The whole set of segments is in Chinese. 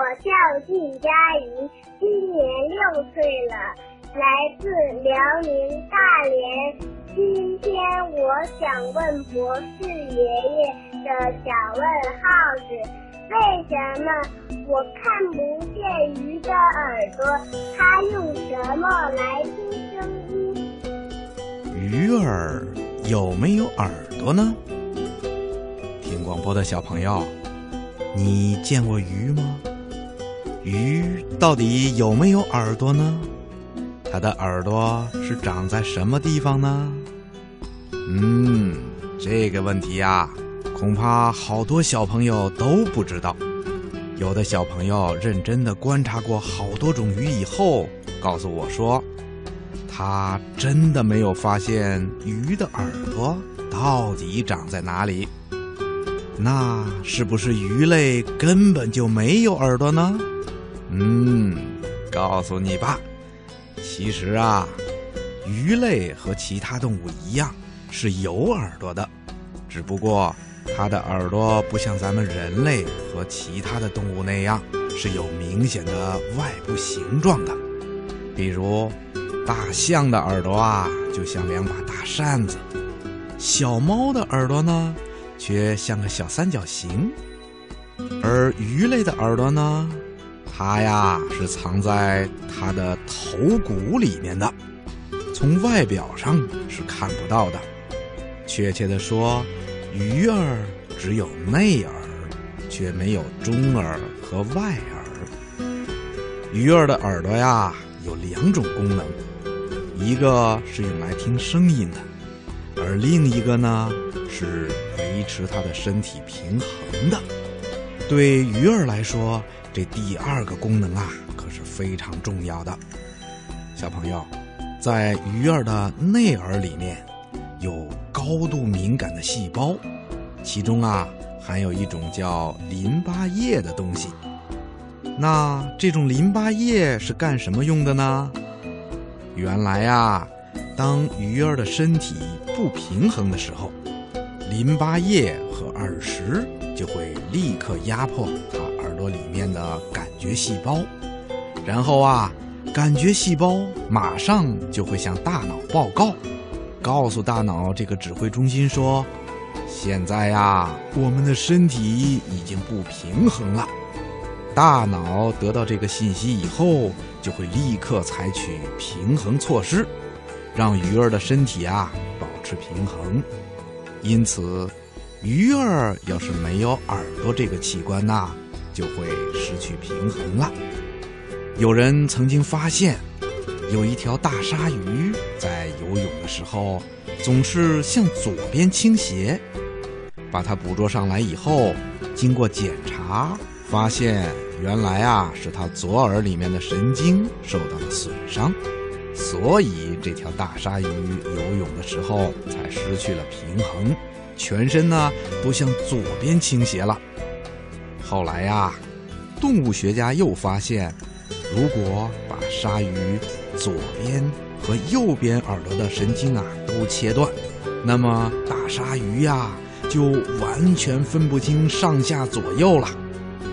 我叫靳佳怡，今年六岁了，来自辽宁大连。今天我想问博士爷爷的小问号是：为什么我看不见鱼的耳朵？它用什么来听声音？鱼儿有没有耳朵呢？听广播的小朋友，你见过鱼吗？鱼到底有没有耳朵呢？它的耳朵是长在什么地方呢？嗯，这个问题呀，恐怕好多小朋友都不知道。有的小朋友认真的观察过好多种鱼以后，告诉我说，他真的没有发现鱼的耳朵到底长在哪里。那是不是鱼类根本就没有耳朵呢？嗯，告诉你吧，其实啊，鱼类和其他动物一样是有耳朵的，只不过它的耳朵不像咱们人类和其他的动物那样是有明显的外部形状的。比如，大象的耳朵啊，就像两把大扇子；小猫的耳朵呢，却像个小三角形；而鱼类的耳朵呢？它呀是藏在它的头骨里面的，从外表上是看不到的。确切的说，鱼儿只有内耳，却没有中耳和外耳。鱼儿的耳朵呀有两种功能，一个是用来听声音的，而另一个呢是维持它的身体平衡的。对鱼儿来说，这第二个功能啊，可是非常重要的。小朋友，在鱼儿的内耳里面，有高度敏感的细胞，其中啊含有一种叫淋巴液的东西。那这种淋巴液是干什么用的呢？原来呀，当鱼儿的身体不平衡的时候，淋巴液和耳石就会立刻压迫它。朵里面的感觉细胞，然后啊，感觉细胞马上就会向大脑报告，告诉大脑这个指挥中心说：“现在呀，我们的身体已经不平衡了。”大脑得到这个信息以后，就会立刻采取平衡措施，让鱼儿的身体啊保持平衡。因此，鱼儿要是没有耳朵这个器官呐。就会失去平衡了。有人曾经发现，有一条大鲨鱼在游泳的时候总是向左边倾斜。把它捕捉上来以后，经过检查，发现原来啊是它左耳里面的神经受到了损伤，所以这条大鲨鱼游泳的时候才失去了平衡，全身呢都向左边倾斜了。后来呀，动物学家又发现，如果把鲨鱼左边和右边耳朵的神经啊都切断，那么大鲨鱼呀就完全分不清上下左右了，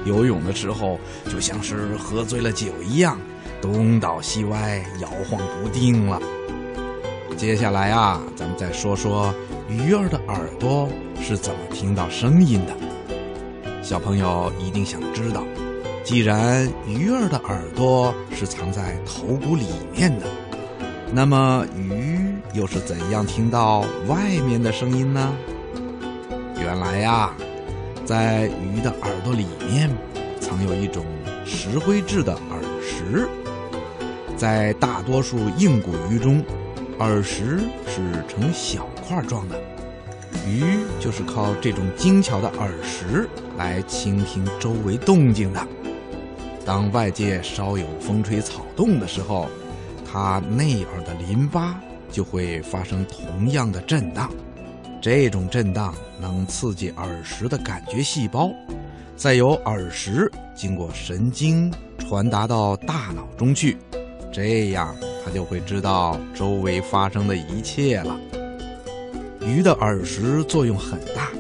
游泳的时候就像是喝醉了酒一样，东倒西歪，摇晃不定了。接下来啊，咱们再说说鱼儿的耳朵是怎么听到声音的。小朋友一定想知道，既然鱼儿的耳朵是藏在头骨里面的，那么鱼又是怎样听到外面的声音呢？原来呀，在鱼的耳朵里面藏有一种石灰质的耳石，在大多数硬骨鱼中，耳石是呈小块状的。鱼就是靠这种精巧的耳石来倾听周围动静的。当外界稍有风吹草动的时候，它内耳的淋巴就会发生同样的震荡。这种震荡能刺激耳石的感觉细胞，再由耳石经过神经传达到大脑中去，这样他就会知道周围发生的一切了。鱼的耳石作用很大，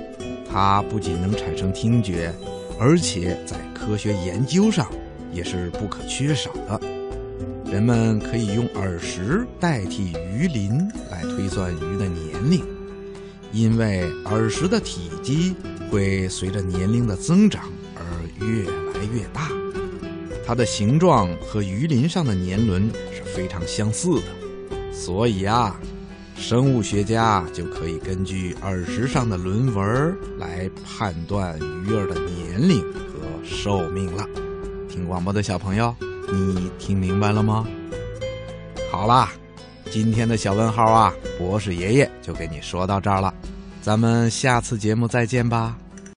它不仅能产生听觉，而且在科学研究上也是不可缺少的。人们可以用耳石代替鱼鳞来推算鱼的年龄。因为耳石的体积会随着年龄的增长而越来越大，它的形状和鱼鳞上的年轮非常相似的，所以啊，生物学家就可以根据耳石上的轮纹来判断鱼儿的年龄和寿命了。听广播的小朋友，你听明白了吗？好啦。今天的小问号啊，博士爷爷就给你说到这儿了，咱们下次节目再见吧。